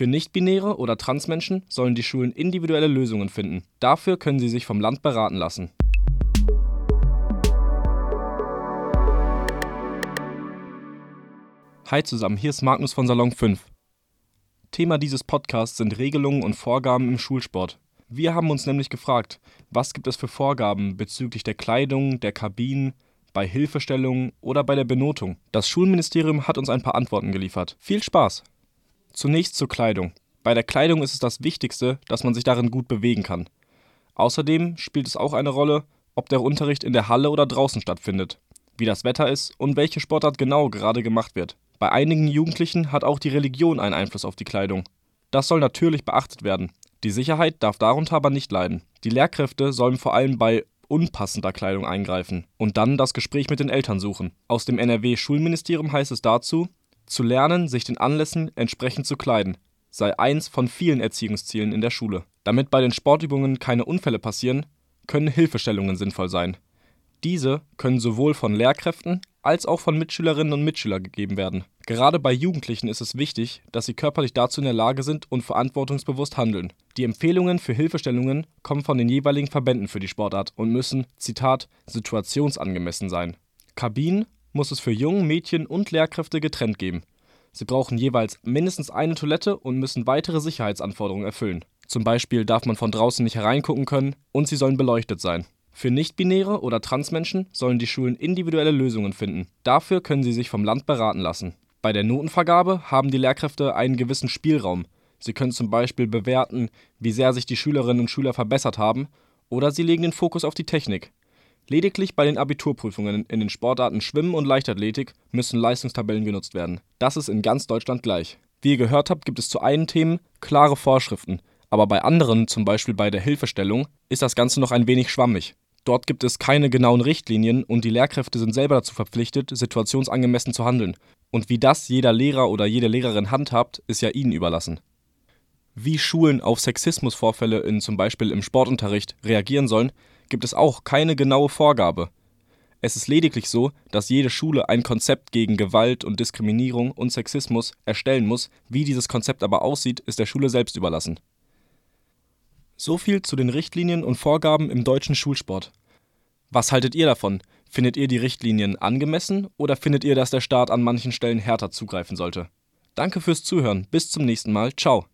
Für Nichtbinäre oder Transmenschen sollen die Schulen individuelle Lösungen finden. Dafür können sie sich vom Land beraten lassen. Hi zusammen, hier ist Magnus von Salon 5. Thema dieses Podcasts sind Regelungen und Vorgaben im Schulsport. Wir haben uns nämlich gefragt, was gibt es für Vorgaben bezüglich der Kleidung, der Kabinen, bei Hilfestellungen oder bei der Benotung. Das Schulministerium hat uns ein paar Antworten geliefert. Viel Spaß! Zunächst zur Kleidung. Bei der Kleidung ist es das Wichtigste, dass man sich darin gut bewegen kann. Außerdem spielt es auch eine Rolle, ob der Unterricht in der Halle oder draußen stattfindet, wie das Wetter ist und welche Sportart genau gerade gemacht wird. Bei einigen Jugendlichen hat auch die Religion einen Einfluss auf die Kleidung. Das soll natürlich beachtet werden. Die Sicherheit darf darunter aber nicht leiden. Die Lehrkräfte sollen vor allem bei unpassender Kleidung eingreifen und dann das Gespräch mit den Eltern suchen. Aus dem NRW-Schulministerium heißt es dazu, zu lernen, sich den Anlässen entsprechend zu kleiden, sei eins von vielen Erziehungszielen in der Schule. Damit bei den Sportübungen keine Unfälle passieren, können Hilfestellungen sinnvoll sein. Diese können sowohl von Lehrkräften als auch von Mitschülerinnen und Mitschülern gegeben werden. Gerade bei Jugendlichen ist es wichtig, dass sie körperlich dazu in der Lage sind und verantwortungsbewusst handeln. Die Empfehlungen für Hilfestellungen kommen von den jeweiligen Verbänden für die Sportart und müssen, Zitat, situationsangemessen sein. Kabinen muss es für Jungen, Mädchen und Lehrkräfte getrennt geben. Sie brauchen jeweils mindestens eine Toilette und müssen weitere Sicherheitsanforderungen erfüllen. Zum Beispiel darf man von draußen nicht hereingucken können und sie sollen beleuchtet sein. Für Nichtbinäre oder Transmenschen sollen die Schulen individuelle Lösungen finden. Dafür können sie sich vom Land beraten lassen. Bei der Notenvergabe haben die Lehrkräfte einen gewissen Spielraum. Sie können zum Beispiel bewerten, wie sehr sich die Schülerinnen und Schüler verbessert haben, oder sie legen den Fokus auf die Technik. Lediglich bei den Abiturprüfungen in den Sportarten Schwimmen und Leichtathletik müssen Leistungstabellen genutzt werden. Das ist in ganz Deutschland gleich. Wie ihr gehört habt, gibt es zu einen Themen klare Vorschriften, aber bei anderen, zum Beispiel bei der Hilfestellung, ist das Ganze noch ein wenig schwammig. Dort gibt es keine genauen Richtlinien und die Lehrkräfte sind selber dazu verpflichtet, situationsangemessen zu handeln. Und wie das jeder Lehrer oder jede Lehrerin handhabt, ist ja ihnen überlassen. Wie Schulen auf Sexismusvorfälle in zum Beispiel im Sportunterricht reagieren sollen, gibt es auch keine genaue Vorgabe. Es ist lediglich so, dass jede Schule ein Konzept gegen Gewalt und Diskriminierung und Sexismus erstellen muss. Wie dieses Konzept aber aussieht, ist der Schule selbst überlassen. So viel zu den Richtlinien und Vorgaben im deutschen Schulsport. Was haltet ihr davon? Findet ihr die Richtlinien angemessen oder findet ihr, dass der Staat an manchen Stellen härter zugreifen sollte? Danke fürs Zuhören. Bis zum nächsten Mal. Ciao.